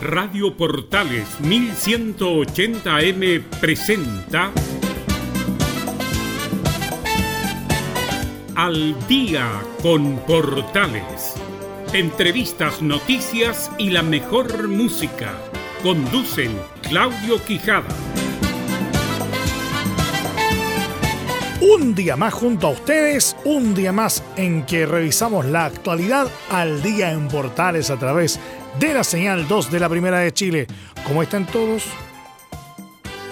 Radio Portales 1180M presenta Al día con Portales. Entrevistas, noticias y la mejor música. Conducen Claudio Quijada. Un día más junto a ustedes, un día más en que revisamos la actualidad al día en Portales a través de la señal 2 de la Primera de Chile. ¿Cómo están todos?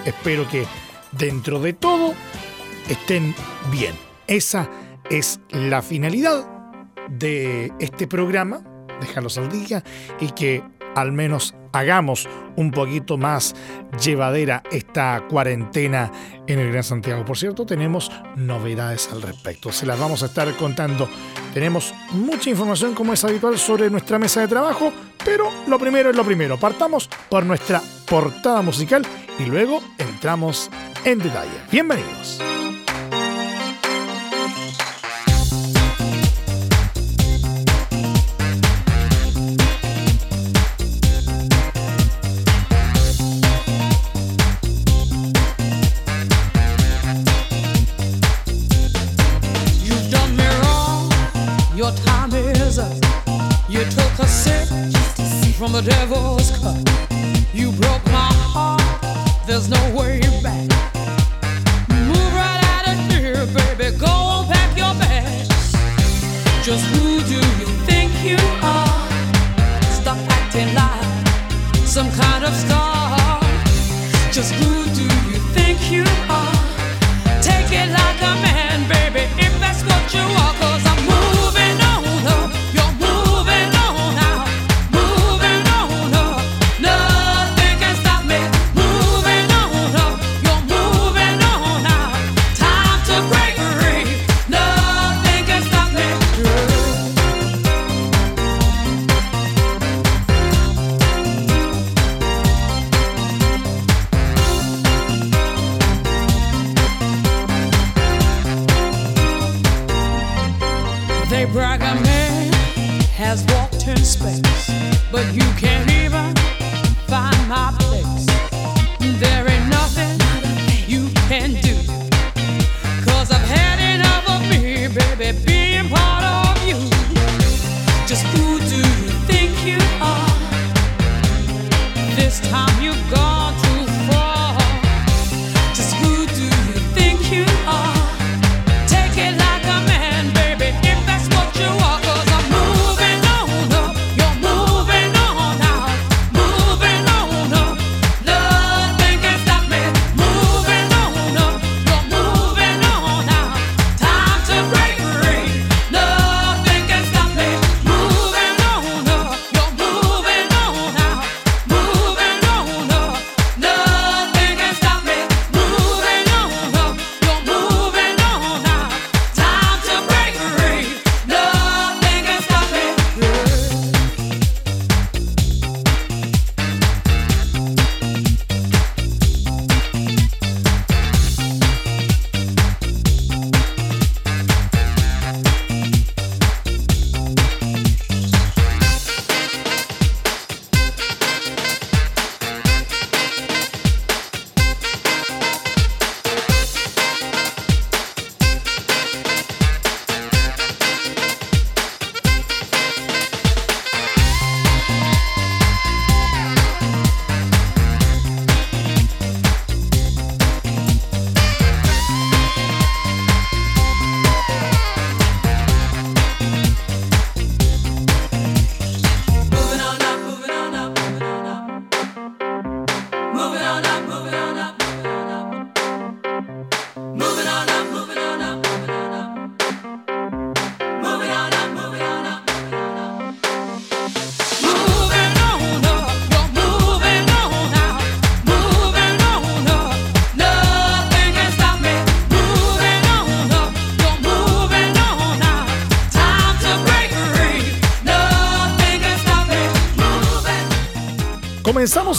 Espero que dentro de todo estén bien. Esa es la finalidad de este programa, dejarlos al día y que al menos hagamos un poquito más llevadera esta cuarentena en el Gran Santiago. Por cierto, tenemos novedades al respecto. Se las vamos a estar contando. Tenemos mucha información, como es habitual, sobre nuestra mesa de trabajo, pero lo primero es lo primero. Partamos por nuestra portada musical y luego entramos en detalle. Bienvenidos. From the devil's cut. You broke my heart, there's no way back. Move right out of here, baby, go pack your bags. Just who do you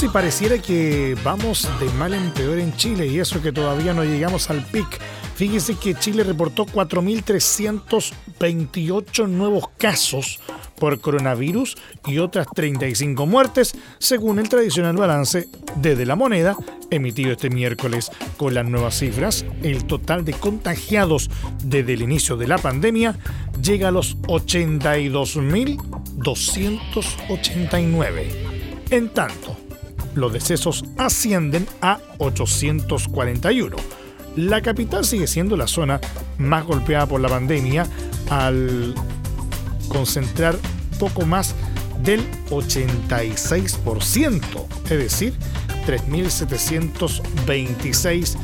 y pareciera que vamos de mal en peor en Chile y eso que todavía no llegamos al pic Fíjese que Chile reportó 4.328 nuevos casos por coronavirus y otras 35 muertes, según el tradicional balance desde la moneda emitido este miércoles. Con las nuevas cifras, el total de contagiados desde el inicio de la pandemia llega a los 82.289. En tanto, los decesos ascienden a 841 la capital sigue siendo la zona más golpeada por la pandemia al concentrar poco más del 86%, es decir, 3.726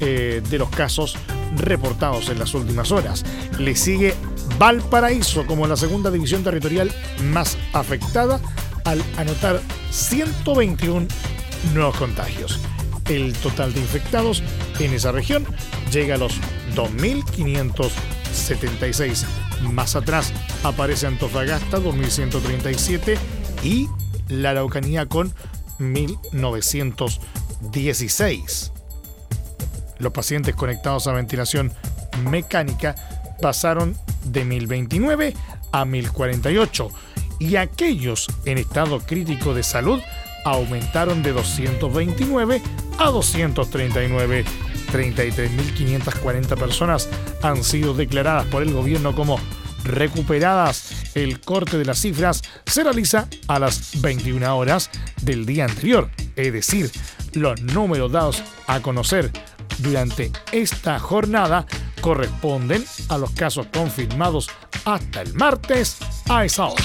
eh, de los casos reportados en las últimas horas. Le sigue Valparaíso como la segunda división territorial más afectada al anotar 121 nuevos contagios. El total de infectados en esa región llega a los 2.576. Más atrás aparece Antofagasta, 2.137 y la Araucanía con 1.916. Los pacientes conectados a ventilación mecánica pasaron de 1.029 a 1.048 y aquellos en estado crítico de salud aumentaron de 229 a 239. 33.540 personas han sido declaradas por el gobierno como recuperadas. El corte de las cifras se realiza a las 21 horas del día anterior, es decir, los números dados a conocer durante esta jornada corresponden a los casos confirmados hasta el martes a esa hora.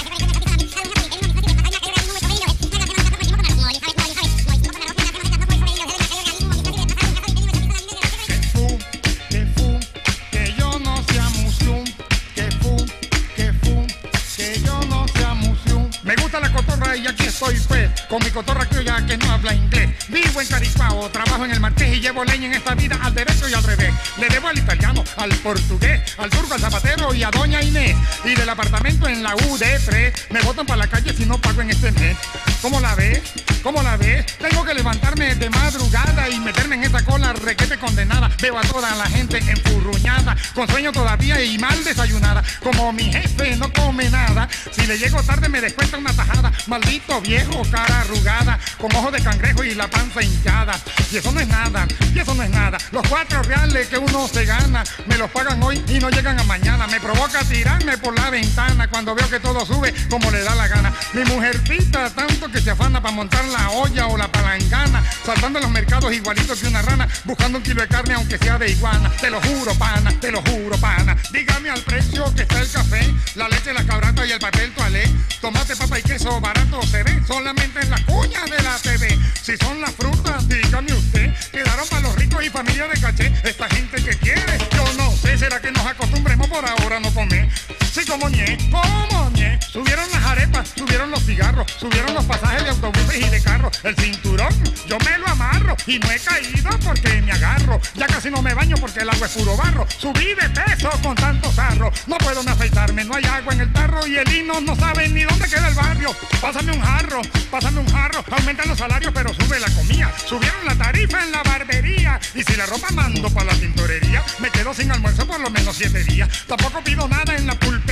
Y aquí estoy pues Con mi cotorra ya que no habla inglés Vivo en Caripao, trabajo en el Marqués Y llevo leña en esta vida al derecho y al revés Le debo al italiano, al portugués Al turco, al zapatero y a doña Inés Y del apartamento en la UD3 Me botan para la calle si no pago en este mes ¿Cómo la ves? ¿Cómo la ves? Tengo que levantarme de madrugada y meterme en esta cola requete condenada. Veo a toda la gente enfurruñada, con sueño todavía y mal desayunada. Como mi jefe no come nada, si le llego tarde me descuenta una tajada. Maldito viejo, cara arrugada, con ojos de cangrejo y la panza hinchada. Y eso no es nada, y eso no es nada. Los cuatro reales que uno se gana, me los pagan hoy y no llegan a mañana. Me provoca tirarme por la ventana cuando veo que todo sube como le da la gana. Mi mujercita tanto que se afana para montarla la olla o la palangana, saltando los mercados igualito que una rana, buscando un kilo de carne aunque sea de iguana. Te lo juro, pana, te lo juro, pana. Dígame al precio que está el café, la leche, la cabrata y el papel toalé. Tomate, papa y queso barato se ve solamente en la cuña de la TV. Si son las frutas, dígame usted, quedaron para los ricos y familia de caché. Esta gente que quiere, yo no sé, será que nos acostumbremos por ahora no comer. Sí, como ñe, como ñe. Subieron las arepas, subieron los cigarros, subieron los pasajes de autobuses y de carro. El cinturón, yo me lo amarro y no he caído porque me agarro. Ya casi no me baño porque el agua es puro barro. Subí de peso con tanto sarro. No puedo ni afeitarme, no hay agua en el tarro y el hino no sabe ni dónde queda el barrio. Pásame un jarro, pásame un jarro. Aumentan los salarios pero sube la comida. Subieron la tarifa en la barbería. Y si la ropa mando para la tintorería, me quedo sin almuerzo por lo menos siete días. Tampoco pido nada en la pulpa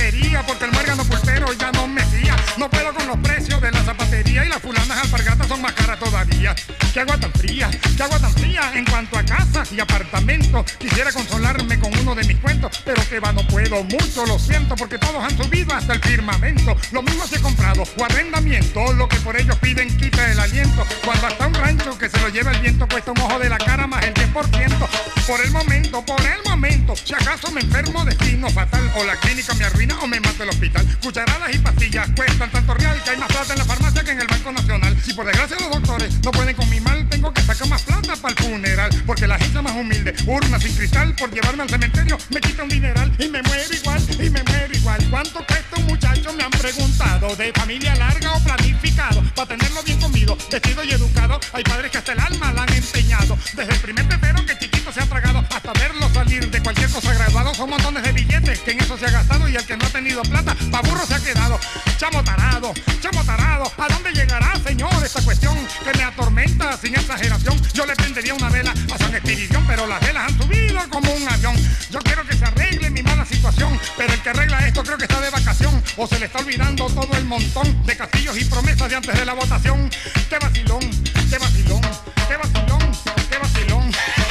porque el muérgano pulpero ya no me fía. No puedo con los precios de la zapatería y las fulanas alpargatas son más caras todavía. ¿Qué agua tan fría? ¿Qué agua tan fría? En cuanto a casas y apartamentos, quisiera consolarme con uno de mis cuentos, pero que va, no puedo mucho, lo siento, porque todos han subido hasta el firmamento. Lo mismo se he comprado o arrendamiento, lo que por ellos piden quita el aliento. Cuando hasta un rancho que se lo lleva el viento cuesta un ojo de la cara más el 10%. Por el momento, por el momento, si acaso me enfermo destino fatal o la clínica me arruina o me mata el hospital. Cucharadas y pastillas cuestan tanto real que hay más plata en la farmacia que en el Banco Nacional. Si por desgracia los doctores no pueden con mi mal, tengo que sacar más plata para el funeral. Porque la gente más humilde, urna sin cristal, por llevarme al cementerio, me quita un dineral y me muero igual, y me muero igual. ¿Cuánto cuesta un muchacho? Me han preguntado. De familia larga o planificado, para tenerlo bien comido, vestido y educado. Hay padres que hasta el alma la han empeñado. Desde el primer pepero que chiquito se ha tragado, hasta verlo salir de cualquier cosa graduado, son montones de billetes que en eso se ha gastado y el que no ha tenido plata, pa' burro se ha quedado. Chamo tarado, chamo tarado, ¿a dónde llegará, esta cuestión que me atormenta sin exageración. Yo le prendería una vela a San Espiridión, pero las velas han subido como un avión. Yo quiero que se arregle mi mala situación, pero el que arregla esto creo que está de vacación o se le está olvidando todo el montón de castillos y promesas de antes de la votación. Qué vacilón, qué vacilón, qué vacilón, qué vacilón.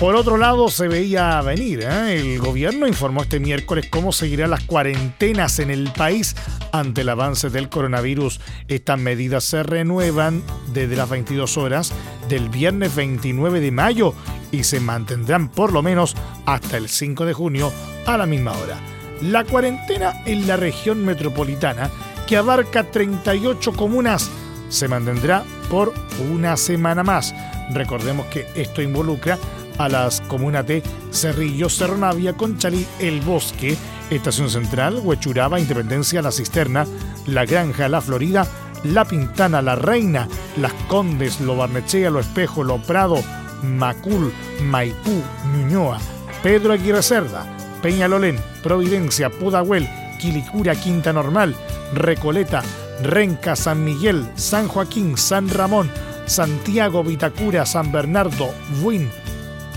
Por otro lado, se veía venir. ¿eh? El gobierno informó este miércoles cómo seguirán las cuarentenas en el país ante el avance del coronavirus. Estas medidas se renuevan desde las 22 horas del viernes 29 de mayo y se mantendrán por lo menos hasta el 5 de junio a la misma hora. La cuarentena en la región metropolitana, que abarca 38 comunas, se mantendrá por una semana más. Recordemos que esto involucra a las comunas de Cerrillo, Cerro Navia, Conchalí, El Bosque, Estación Central, Huechuraba, Independencia, La Cisterna, La Granja, La Florida, La Pintana, La Reina, Las Condes, Lo Barnechea, Lo Espejo, Lo Prado, Macul, Maipú, Ñuñoa, Pedro Aguirre Cerda, Peñalolén, Providencia, Pudahuel, Quilicura, Quinta Normal, Recoleta, Renca, San Miguel, San Joaquín, San Ramón, Santiago, Vitacura, San Bernardo, Buin,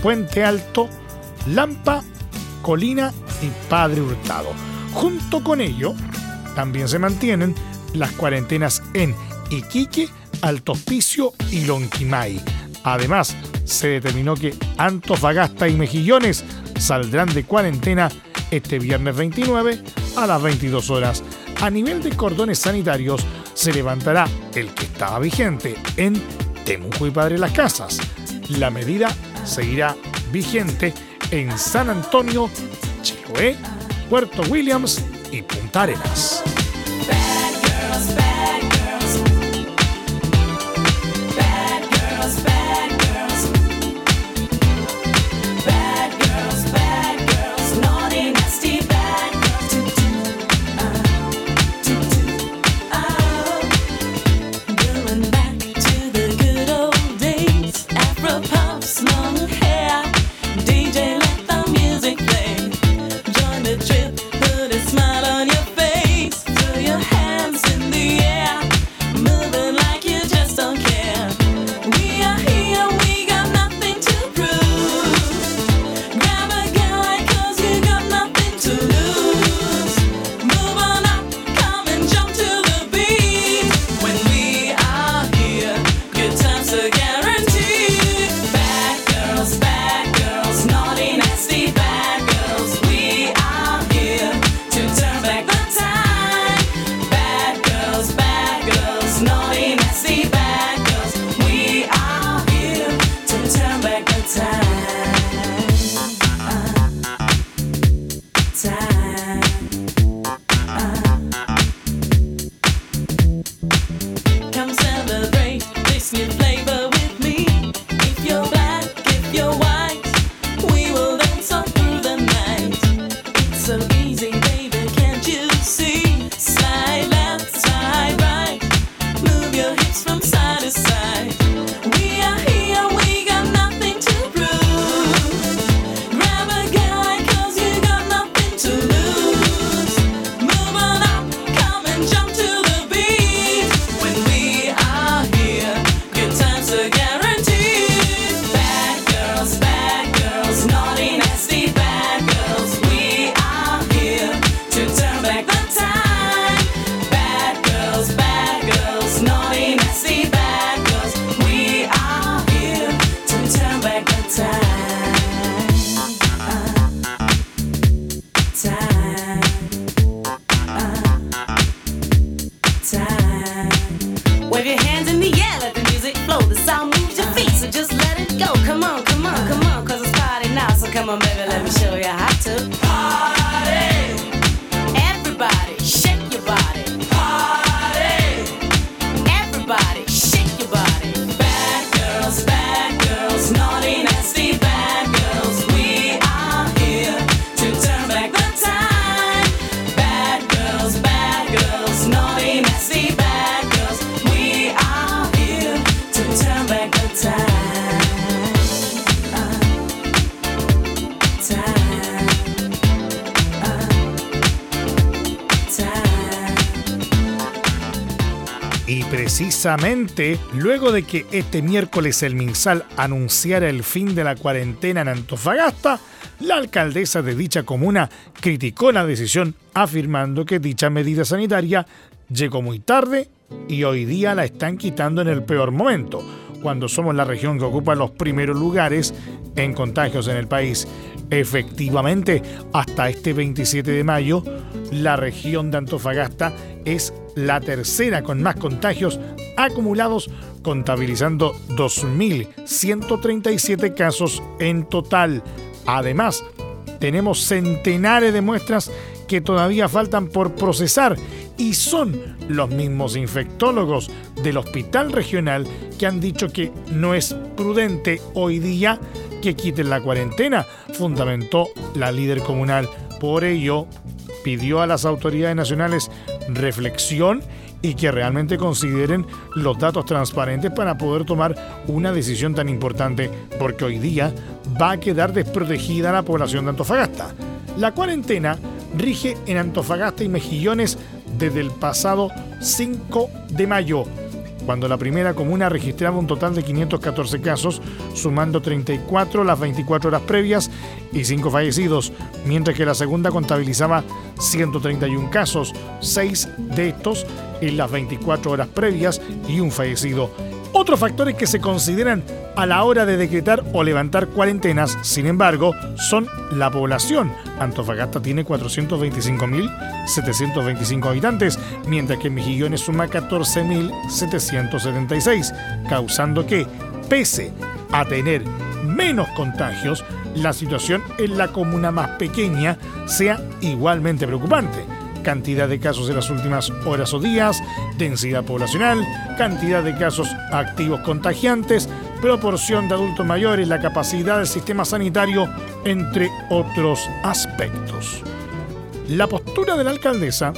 Puente Alto, Lampa, Colina y Padre Hurtado. Junto con ello, también se mantienen las cuarentenas en Iquique, Alto Hospicio y Lonquimay. Además, se determinó que Antofagasta y Mejillones saldrán de cuarentena este viernes 29 a las 22 horas. A nivel de cordones sanitarios, se levantará el que estaba vigente en Temuco y Padre Las Casas. La medida seguirá vigente en San Antonio, Chiloé, Puerto Williams y Punta Arenas. Precisamente luego de que este miércoles el MinSal anunciara el fin de la cuarentena en Antofagasta, la alcaldesa de dicha comuna criticó la decisión afirmando que dicha medida sanitaria llegó muy tarde y hoy día la están quitando en el peor momento, cuando somos la región que ocupa los primeros lugares en contagios en el país. Efectivamente, hasta este 27 de mayo, la región de Antofagasta es la tercera con más contagios acumulados, contabilizando 2.137 casos en total. Además, tenemos centenares de muestras que todavía faltan por procesar y son los mismos infectólogos del hospital regional que han dicho que no es prudente hoy día que quiten la cuarentena, fundamentó la líder comunal. Por ello, pidió a las autoridades nacionales reflexión y que realmente consideren los datos transparentes para poder tomar una decisión tan importante, porque hoy día va a quedar desprotegida la población de Antofagasta. La cuarentena rige en Antofagasta y Mejillones desde el pasado 5 de mayo, cuando la primera comuna registraba un total de 514 casos, sumando 34 las 24 horas previas y 5 fallecidos, mientras que la segunda contabilizaba 131 casos, 6 de estos en las 24 horas previas y un fallecido. Otros factores que se consideran a la hora de decretar o levantar cuarentenas, sin embargo, son la población. Antofagasta tiene 425.725 habitantes, mientras que Mejillones suma 14.776, causando que, pese a tener menos contagios, la situación en la comuna más pequeña sea igualmente preocupante cantidad de casos en las últimas horas o días, densidad poblacional, cantidad de casos activos contagiantes, proporción de adultos mayores, la capacidad del sistema sanitario, entre otros aspectos. La postura de la alcaldesa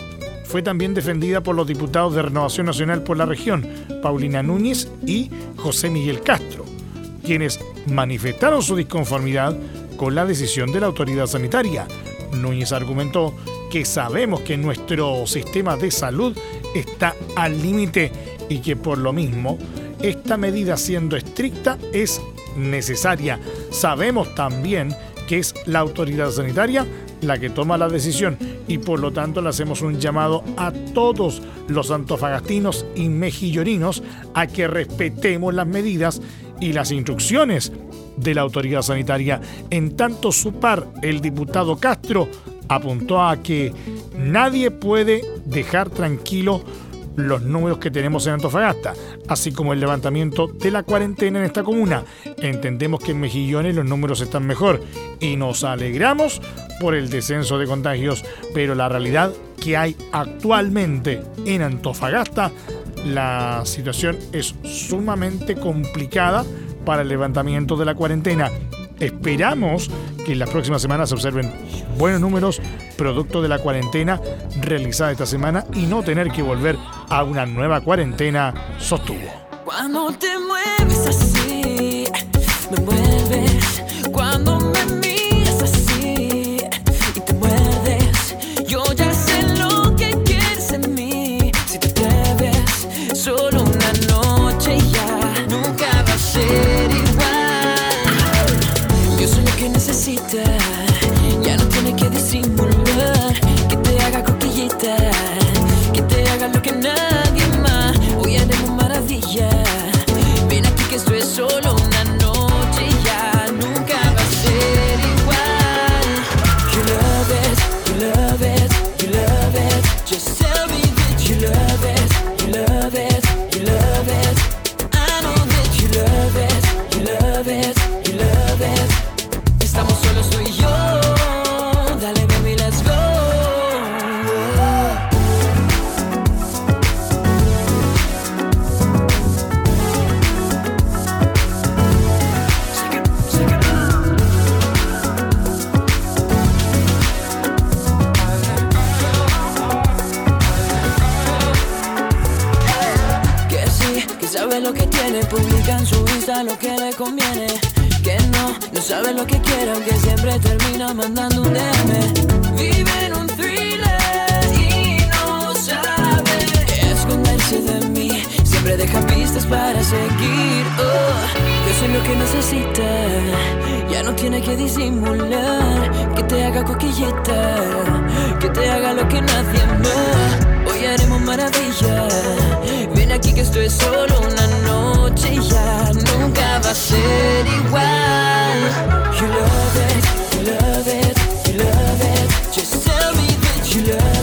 fue también defendida por los diputados de Renovación Nacional por la región, Paulina Núñez y José Miguel Castro, quienes manifestaron su disconformidad con la decisión de la autoridad sanitaria. Núñez argumentó que sabemos que nuestro sistema de salud está al límite y que por lo mismo esta medida siendo estricta es necesaria. Sabemos también que es la autoridad sanitaria la que toma la decisión y por lo tanto le hacemos un llamado a todos los antofagastinos y mejillorinos a que respetemos las medidas y las instrucciones de la autoridad sanitaria. En tanto su par, el diputado Castro, apuntó a que nadie puede dejar tranquilo los números que tenemos en Antofagasta, así como el levantamiento de la cuarentena en esta comuna. Entendemos que en Mejillones los números están mejor y nos alegramos por el descenso de contagios, pero la realidad que hay actualmente en Antofagasta, la situación es sumamente complicada para el levantamiento de la cuarentena. Esperamos que en las próximas semanas se observen buenos números producto de la cuarentena realizada esta semana y no tener que volver a una nueva cuarentena, sostuvo. Cuando te mueves así, me. Cuando me mandando un DM. Vive en un thriller y no sabe esconderse de mí. Siempre deja pistas para seguir. Oh, yo sé lo que necesita. Ya no tiene que disimular. Que te haga coquillita. Que te haga lo que nadie más. Hoy haremos maravilla. Ven aquí que esto es solo una noche ya nunca va a ser igual. You love it. Love it, you love it. Just tell me that you love it,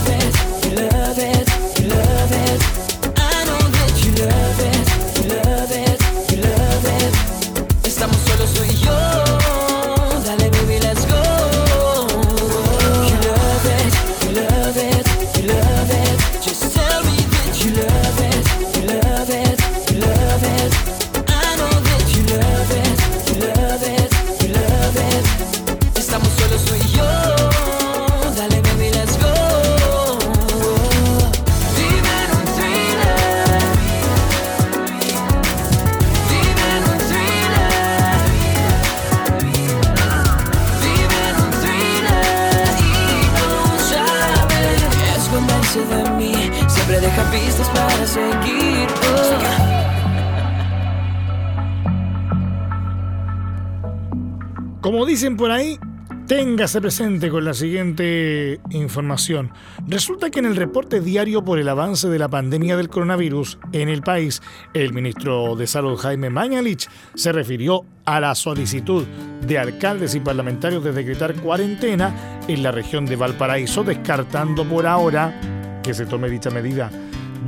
Como dicen por ahí, téngase presente con la siguiente información. Resulta que en el reporte diario por el avance de la pandemia del coronavirus en el país, el ministro de Salud Jaime Mañalich se refirió a la solicitud de alcaldes y parlamentarios de decretar cuarentena en la región de Valparaíso, descartando por ahora que se tome dicha medida.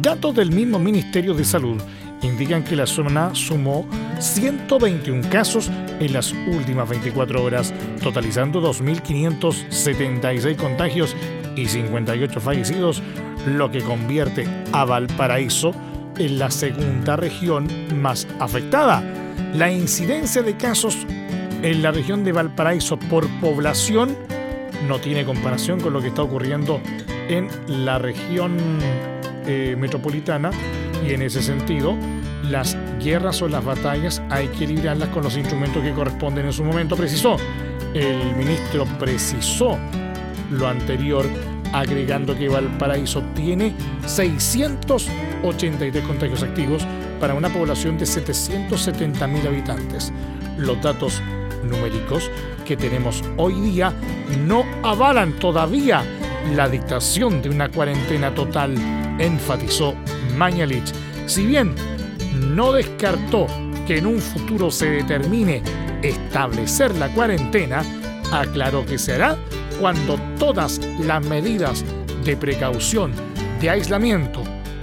Datos del mismo Ministerio de Salud indican que la zona sumó 121 casos en las últimas 24 horas, totalizando 2.576 contagios y 58 fallecidos, lo que convierte a Valparaíso en la segunda región más afectada. La incidencia de casos en la región de Valparaíso por población no tiene comparación con lo que está ocurriendo en la región eh, metropolitana y en ese sentido las guerras o las batallas hay que librarlas con los instrumentos que corresponden en su momento, precisó. El ministro precisó lo anterior agregando que Valparaíso tiene 683 contagios activos para una población de 770.000 habitantes. Los datos numéricos que tenemos hoy día no avalan todavía la dictación de una cuarentena total, enfatizó Mañalich. Si bien no descartó que en un futuro se determine establecer la cuarentena, aclaró que se hará cuando todas las medidas de precaución, de aislamiento,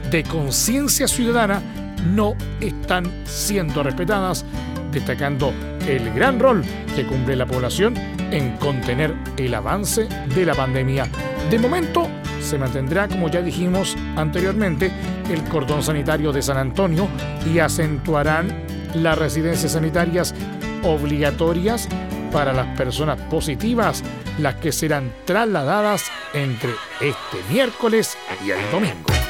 de conciencia ciudadana no están siendo respetadas, destacando el gran rol que cumple la población en contener el avance de la pandemia. De momento, se mantendrá, como ya dijimos anteriormente, el cordón sanitario de San Antonio y acentuarán las residencias sanitarias obligatorias para las personas positivas, las que serán trasladadas entre este miércoles y el domingo.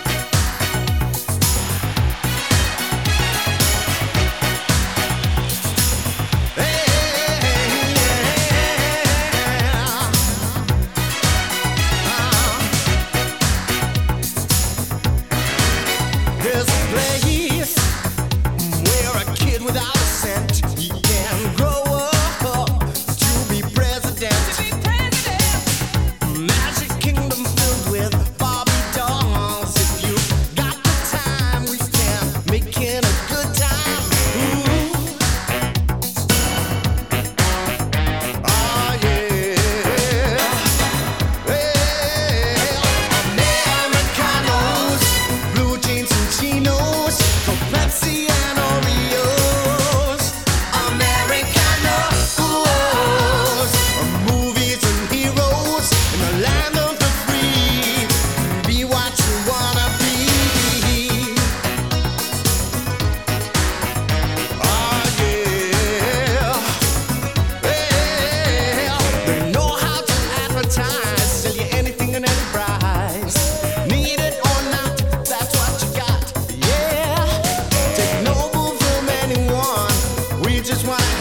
just why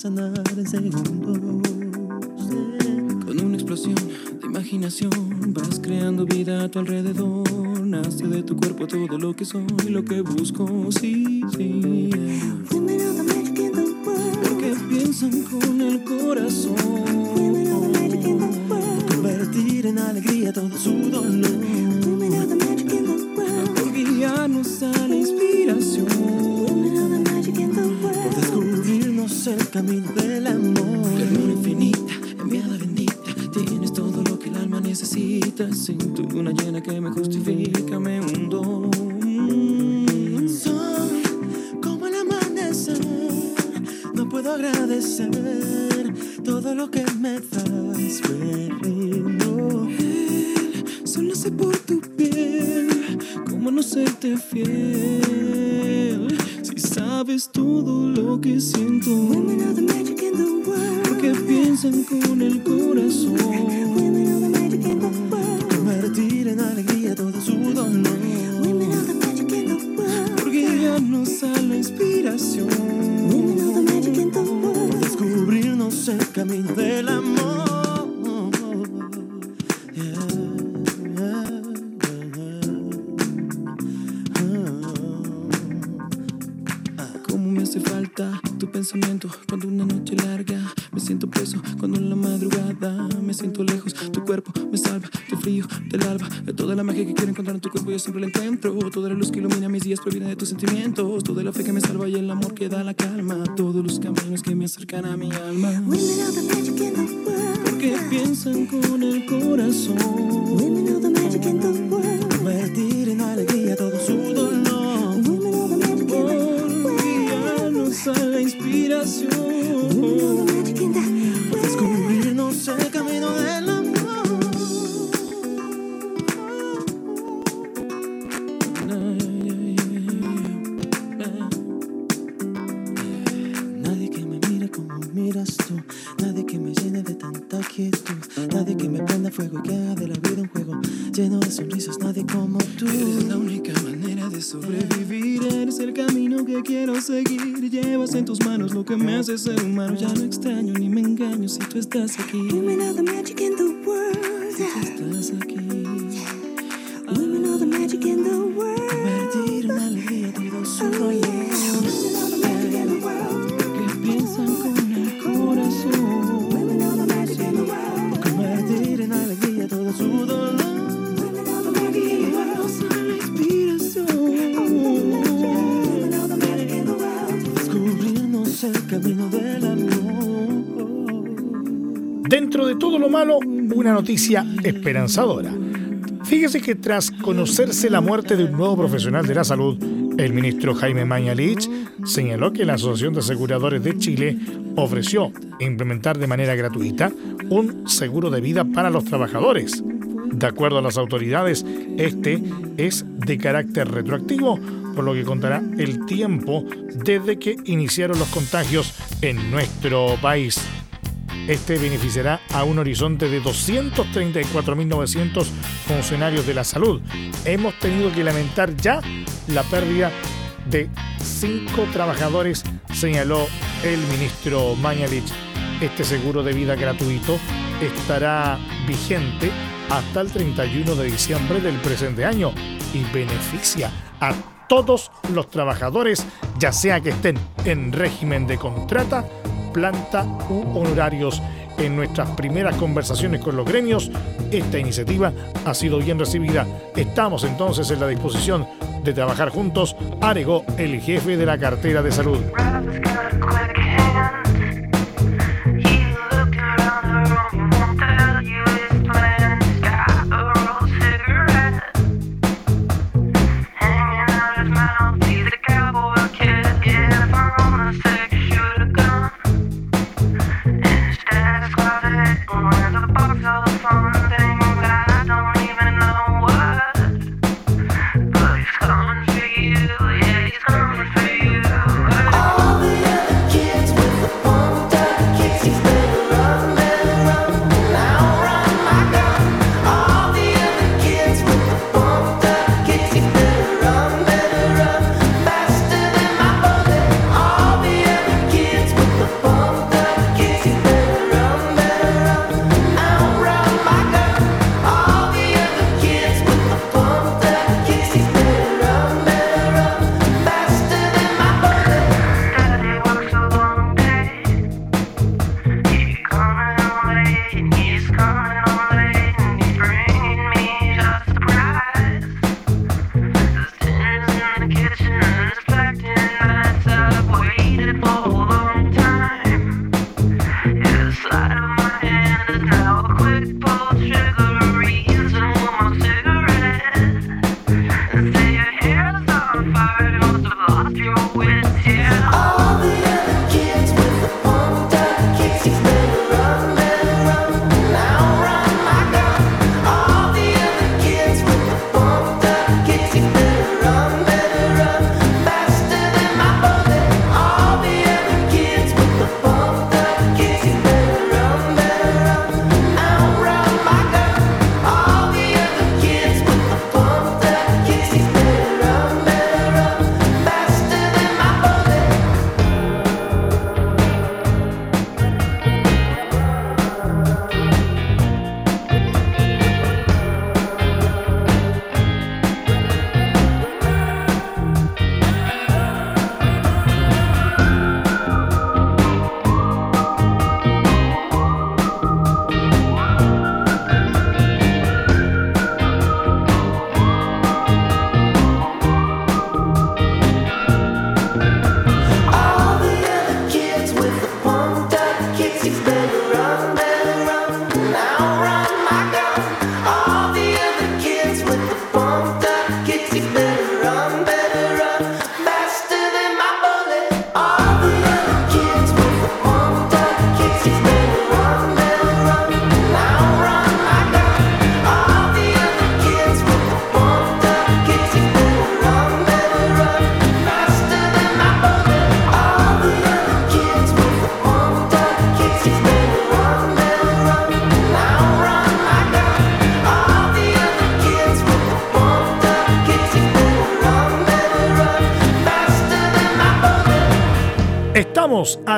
sanar en segundos. Con una explosión de imaginación vas creando vida a tu alrededor. Nace de tu cuerpo todo lo que soy, lo que busco, sí, sí. Agradecer todo lo que me das, pero solo sé por tu piel cómo no serte fiel sabes todo lo que siento. Porque piensan con el corazón. Convertir en alegría todo su dolor. Porque ya nos a la inspiración. El camino del amor. cuando una noche larga me siento preso cuando en la madrugada me siento lejos tu cuerpo me salva del frío del alba de toda la magia que quiero encontrar en tu cuerpo yo siempre la encuentro toda la luz que ilumina mis días proviene de tus sentimientos me engaño si tú estás aquí. Women are the magic in the una noticia esperanzadora. Fíjese que tras conocerse la muerte de un nuevo profesional de la salud, el ministro Jaime Mañalich señaló que la Asociación de Aseguradores de Chile ofreció implementar de manera gratuita un seguro de vida para los trabajadores. De acuerdo a las autoridades, este es de carácter retroactivo, por lo que contará el tiempo desde que iniciaron los contagios en nuestro país. Este beneficiará a un horizonte de 234.900 funcionarios de la salud. Hemos tenido que lamentar ya la pérdida de cinco trabajadores, señaló el ministro Mañalich. Este seguro de vida gratuito estará vigente hasta el 31 de diciembre del presente año y beneficia a todos los trabajadores, ya sea que estén en régimen de contrata, planta u honorarios. En nuestras primeras conversaciones con los gremios, esta iniciativa ha sido bien recibida. Estamos entonces en la disposición de trabajar juntos, agregó el jefe de la cartera de salud.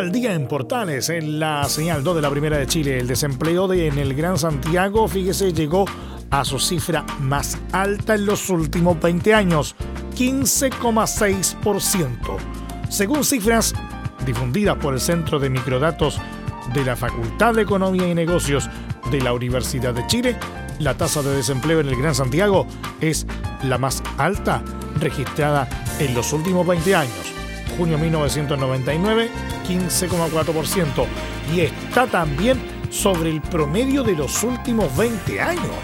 Al día en Portales, en la señal 2 de la Primera de Chile. El desempleo de, en el Gran Santiago, fíjese, llegó a su cifra más alta en los últimos 20 años, 15,6%. Según cifras difundidas por el Centro de Microdatos de la Facultad de Economía y Negocios de la Universidad de Chile, la tasa de desempleo en el Gran Santiago es la más alta registrada en los últimos 20 años junio 1999, 15,4%. Y está también sobre el promedio de los últimos 20 años.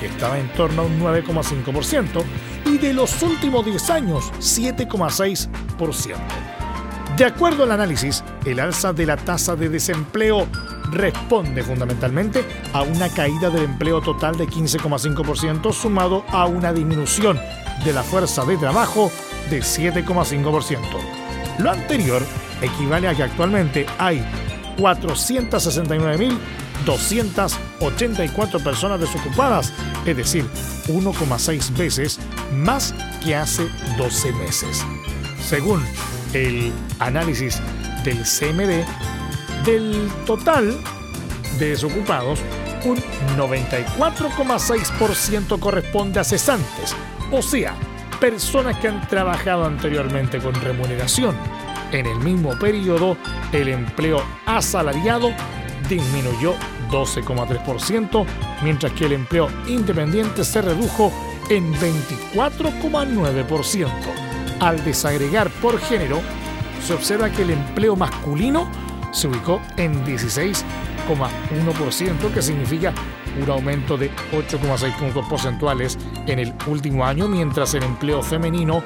que estaba en torno a un 9,5%, y de los últimos 10 años, 7,6%. De acuerdo al análisis, el alza de la tasa de desempleo responde fundamentalmente a una caída del empleo total de 15,5% sumado a una disminución de la fuerza de trabajo de 7,5%. Lo anterior equivale a que actualmente hay 469.284 personas desocupadas, es decir, 1,6 veces más que hace 12 meses. Según el análisis del CMD, del total de desocupados, un 94,6% corresponde a cesantes, o sea, personas que han trabajado anteriormente con remuneración. En el mismo periodo, el empleo asalariado disminuyó 12,3%, mientras que el empleo independiente se redujo en 24,9%. Al desagregar por género, se observa que el empleo masculino se ubicó en 16,1%, que significa un aumento de 8,6 puntos porcentuales en el último año, mientras el empleo femenino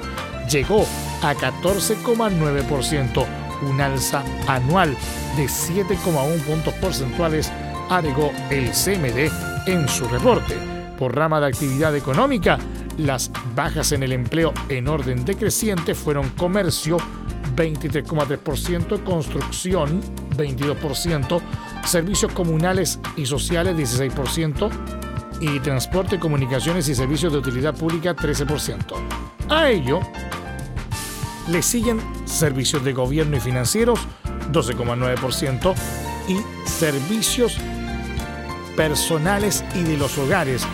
llegó a 14,9%, un alza anual de 7,1 puntos porcentuales, agregó el CMD en su reporte. Por rama de actividad económica, las bajas en el empleo en orden decreciente fueron comercio 23,3%, construcción 22%, servicios comunales y sociales 16% y transporte, comunicaciones y servicios de utilidad pública 13%. A ello le siguen servicios de gobierno y financieros 12,9% y servicios personales y de los hogares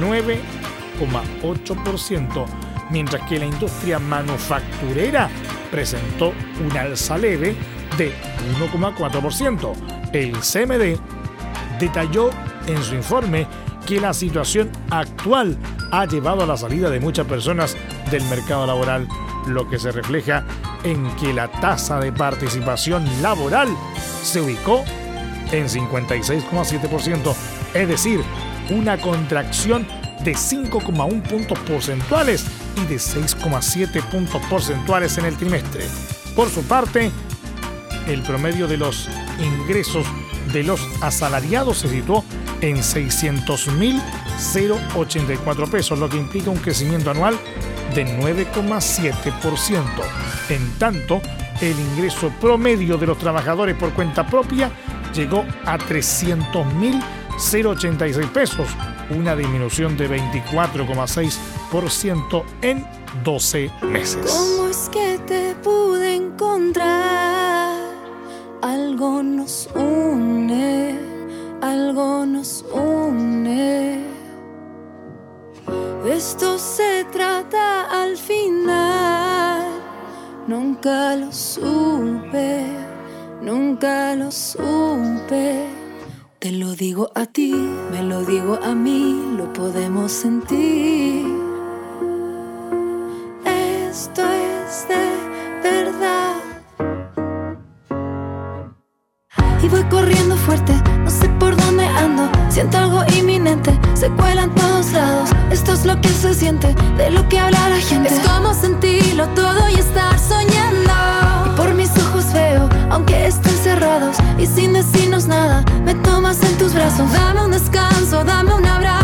9,8%, mientras que la industria manufacturera presentó un alza leve de 1,4%. El CMD detalló en su informe que la situación actual ha llevado a la salida de muchas personas del mercado laboral, lo que se refleja en que la tasa de participación laboral se ubicó en 56,7%, es decir, una contracción de 5,1 puntos porcentuales y de 6,7 puntos porcentuales en el trimestre. Por su parte, el promedio de los ingresos de los asalariados se situó en 600.084 pesos, lo que implica un crecimiento anual de 9,7%. En tanto, el ingreso promedio de los trabajadores por cuenta propia llegó a 300.086 pesos, una disminución de 24,6% en 12 meses. ¿Cómo es que te pude encontrar? Algo nos une, algo nos une. Esto se trata al final. Nunca lo supe, nunca lo supe. Te lo digo a ti, me lo digo a mí, lo podemos sentir. Se cuela en todos lados. Esto es lo que se siente, de lo que habla la gente. Es como sentirlo todo y estar soñando. Y por mis ojos veo, aunque estén cerrados y sin decirnos nada, me tomas en tus brazos. Dame un descanso, dame un abrazo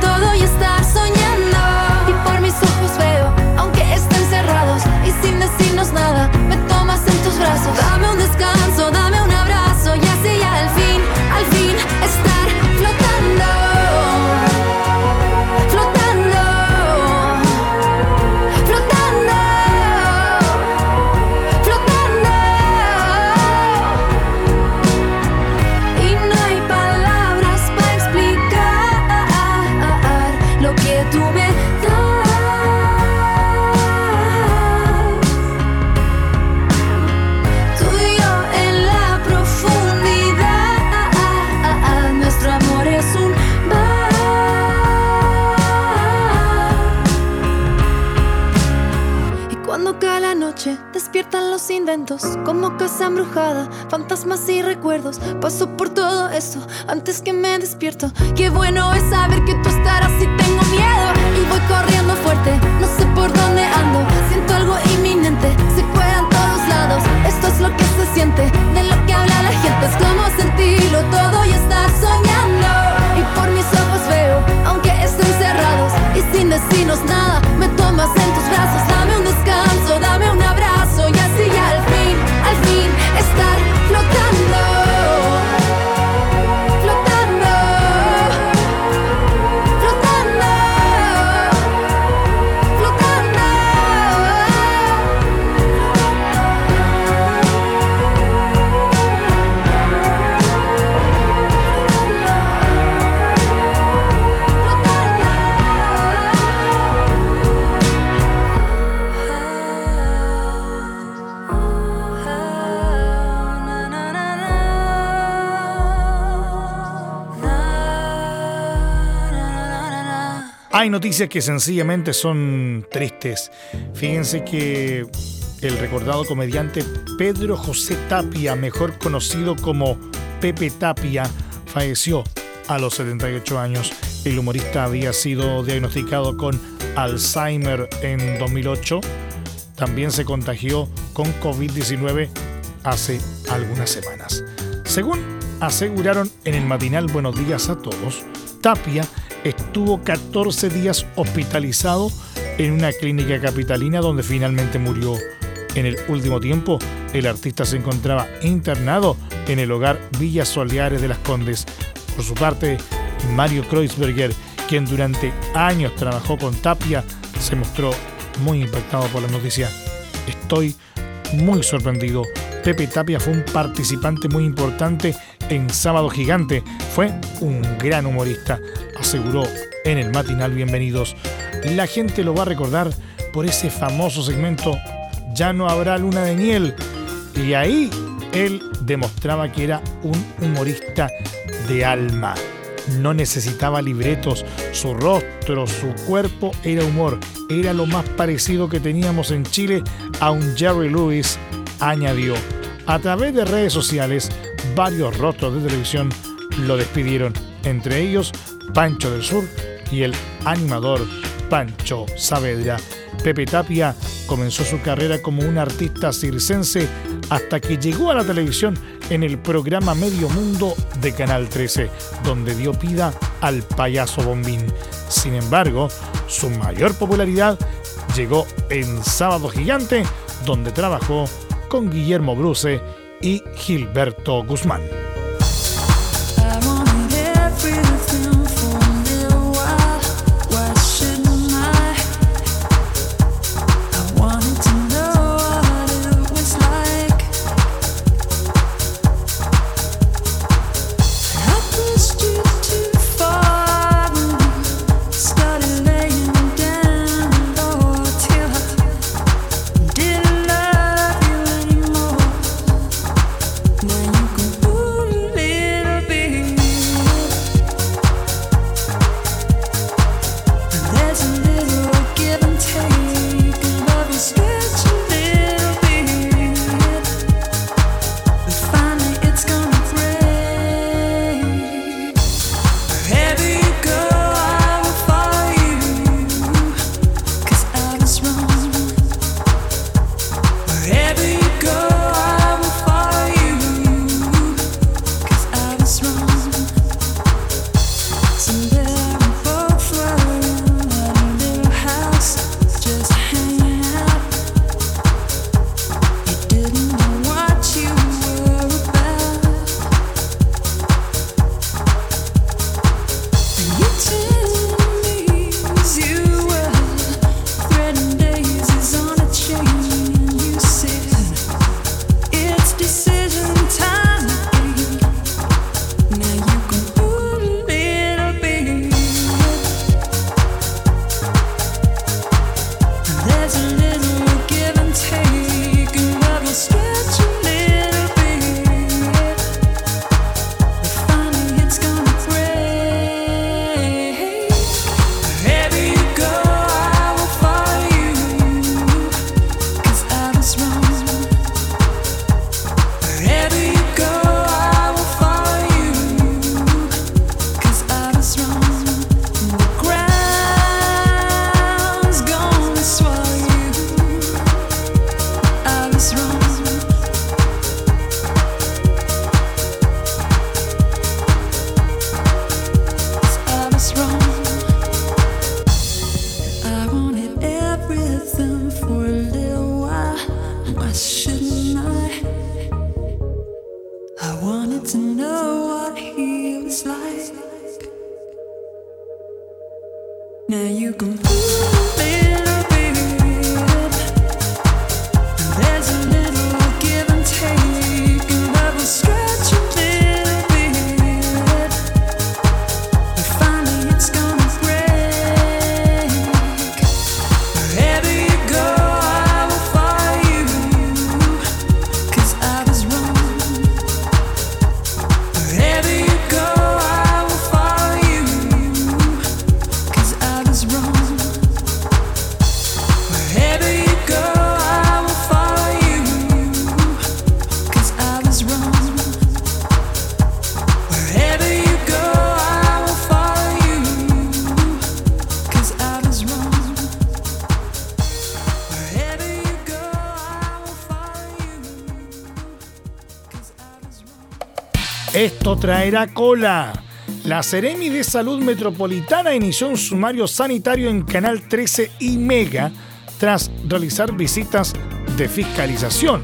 todo y estar soñando. Y por mis ojos veo, aunque estén cerrados y sin decirnos nada, me tomas en tus brazos. Como casa embrujada, fantasmas y recuerdos. Paso por todo eso antes que me despierto. Qué bueno es saber que tú estarás y tengo miedo. Y voy corriendo fuerte, no sé por dónde ando. Siento algo inminente, se cuelan todos lados. Esto es lo que se siente, de lo que habla la gente. Es como sentirlo todo y estar soñando. Y por mis ojos veo, aunque estén cerrados y sin decirnos nada, Hay noticias que sencillamente son tristes. Fíjense que el recordado comediante Pedro José Tapia, mejor conocido como Pepe Tapia, falleció a los 78 años. El humorista había sido diagnosticado con Alzheimer en 2008. También se contagió con COVID-19 hace algunas semanas. Según aseguraron en el matinal Buenos Días a Todos, Tapia estuvo 14 días hospitalizado en una clínica capitalina donde finalmente murió. En el último tiempo, el artista se encontraba internado en el hogar Villa Soleares de las Condes. Por su parte, Mario Kreuzberger, quien durante años trabajó con Tapia, se mostró muy impactado por la noticia. Estoy muy sorprendido. Pepe Tapia fue un participante muy importante en Sábado Gigante. Fue un gran humorista, aseguró en el matinal Bienvenidos. La gente lo va a recordar por ese famoso segmento Ya no habrá luna de miel. Y ahí él demostraba que era un humorista de alma. No necesitaba libretos, su rostro, su cuerpo era humor. Era lo más parecido que teníamos en Chile a un Jerry Lewis, añadió. A través de redes sociales, varios rostros de televisión lo despidieron, entre ellos Pancho del Sur y el animador Pancho Saavedra. Pepe Tapia comenzó su carrera como un artista circense hasta que llegó a la televisión en el programa Medio Mundo de Canal 13, donde dio vida al payaso Bombín. Sin embargo, su mayor popularidad llegó en Sábado Gigante, donde trabajó con Guillermo Bruce y Gilberto Guzmán. Traerá cola. La Seremi de Salud Metropolitana inició un sumario sanitario en Canal 13 y Mega tras realizar visitas de fiscalización.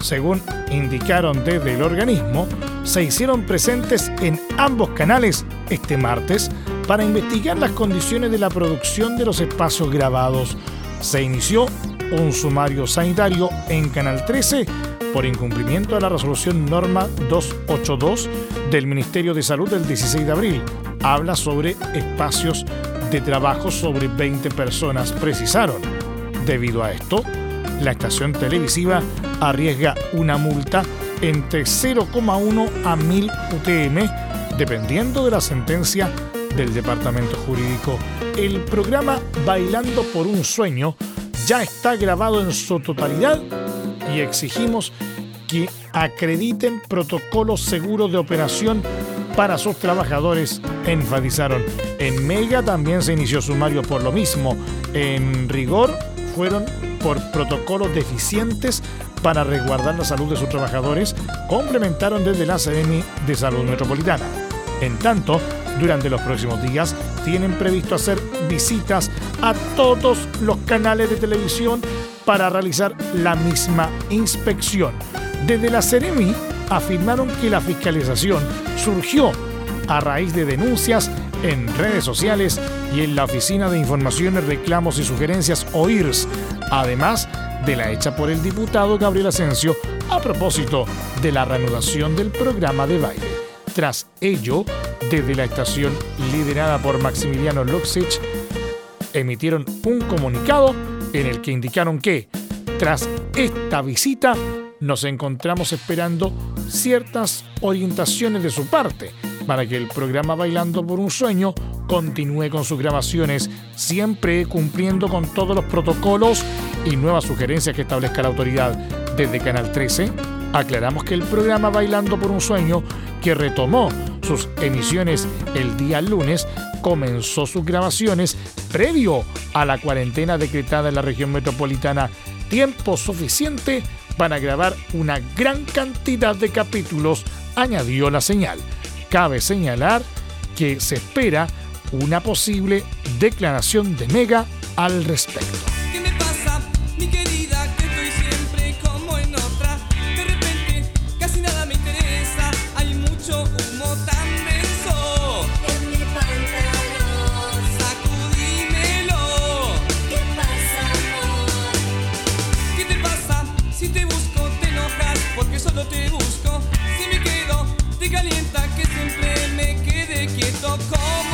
Según indicaron desde el organismo, se hicieron presentes en ambos canales este martes para investigar las condiciones de la producción de los espacios grabados. Se inició un sumario sanitario en Canal 13 por incumplimiento a la resolución norma 282 del Ministerio de Salud del 16 de abril. Habla sobre espacios de trabajo sobre 20 personas, precisaron. Debido a esto, la estación televisiva arriesga una multa entre 0,1 a 1000 UTM, dependiendo de la sentencia del Departamento Jurídico. El programa Bailando por un Sueño ya está grabado en su totalidad y exigimos que acrediten protocolos seguros de operación para sus trabajadores, enfatizaron. En Mega también se inició sumario por lo mismo. En rigor fueron por protocolos deficientes para resguardar la salud de sus trabajadores, complementaron desde la Academia de Salud Metropolitana. En tanto, durante los próximos días tienen previsto hacer visitas a todos los canales de televisión para realizar la misma inspección. Desde la Ceremi afirmaron que la fiscalización surgió a raíz de denuncias en redes sociales y en la Oficina de Informaciones, Reclamos y Sugerencias OIRS, además de la hecha por el diputado Gabriel Asensio a propósito de la reanudación del programa de baile. Tras ello, desde la estación liderada por Maximiliano Luxich, emitieron un comunicado en el que indicaron que, tras esta visita, nos encontramos esperando ciertas orientaciones de su parte para que el programa Bailando por un Sueño continúe con sus grabaciones, siempre cumpliendo con todos los protocolos y nuevas sugerencias que establezca la autoridad. Desde Canal 13, aclaramos que el programa Bailando por un Sueño, que retomó sus emisiones el día lunes, comenzó sus grabaciones previo a la cuarentena decretada en la región metropolitana, tiempo suficiente para grabar una gran cantidad de capítulos, añadió la señal. Cabe señalar que se espera una posible declaración de Mega al respecto. Solo te busco. Si me quedo, te calienta. Que siempre me quede quieto como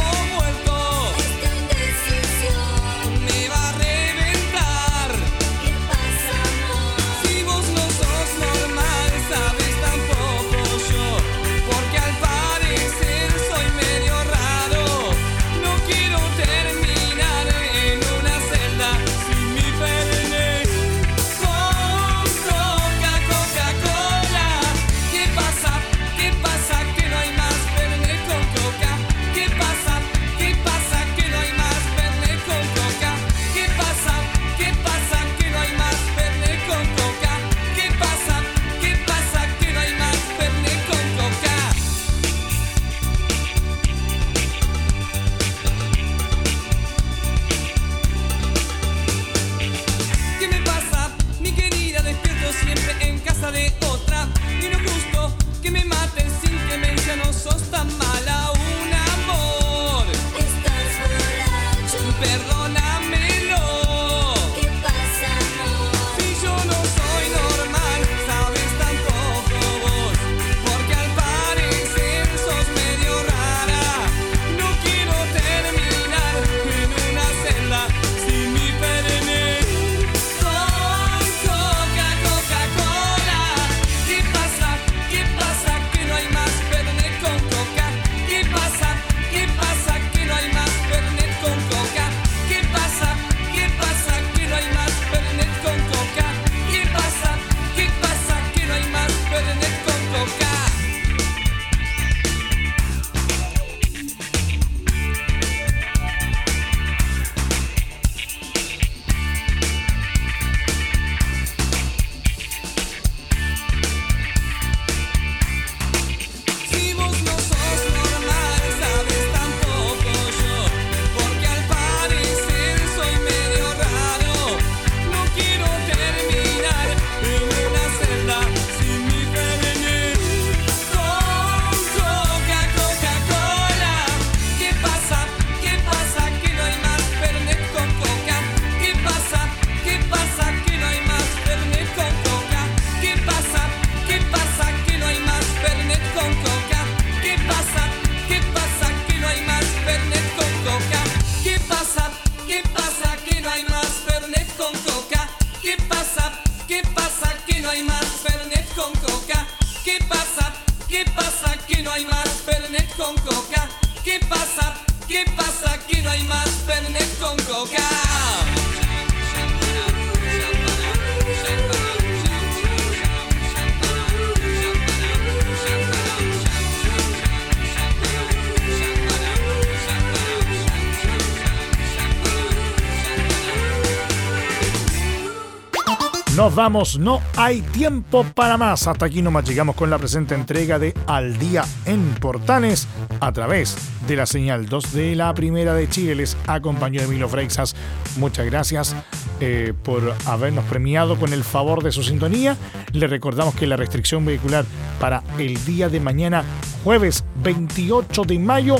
Vamos, no hay tiempo para más. Hasta aquí nomás llegamos con la presente entrega de Al Día en Portales a través de la señal 2 de la Primera de Chile. Les acompañó Emilio Freixas. Muchas gracias eh, por habernos premiado con el favor de su sintonía. Le recordamos que la restricción vehicular para el día de mañana, jueves 28 de mayo,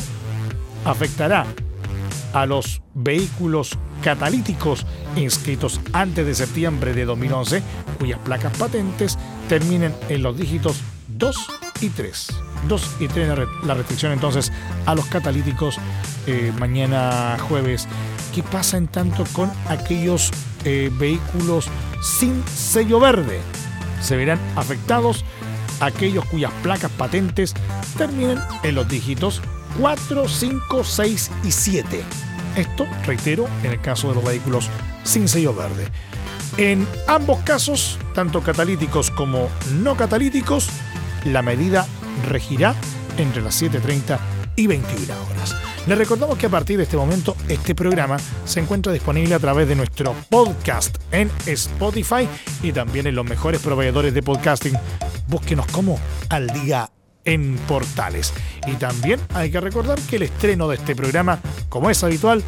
afectará a los vehículos catalíticos inscritos antes de septiembre de 2011, cuyas placas patentes terminen en los dígitos 2 y 3. 2 y 3 la re- la restricción entonces a los catalíticos eh, mañana jueves. ¿Qué pasa en tanto con aquellos eh, vehículos sin sello verde? Se verán afectados aquellos cuyas placas patentes terminen en los dígitos 4, 5, 6 y 7. Esto, reitero, en el caso de los vehículos sin sello verde. En ambos casos, tanto catalíticos como no catalíticos, la medida regirá entre las 7.30 y 21 horas. Les recordamos que a partir de este momento este programa se encuentra disponible a través de nuestro podcast en Spotify y también en los mejores proveedores de podcasting. Búsquenos como al día en portales. Y también hay que recordar que el estreno de este programa, como es habitual,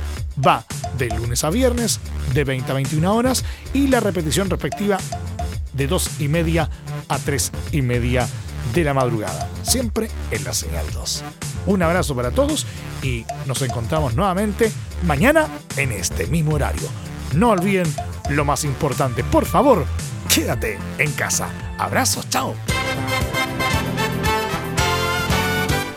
va de lunes a viernes de 20 a 21 horas y la repetición respectiva de 2 y media a 3 y media de la madrugada, siempre en la señal 2. Un abrazo para todos y nos encontramos nuevamente mañana en este mismo horario. No olviden lo más importante, por favor, quédate en casa. Abrazos, chao.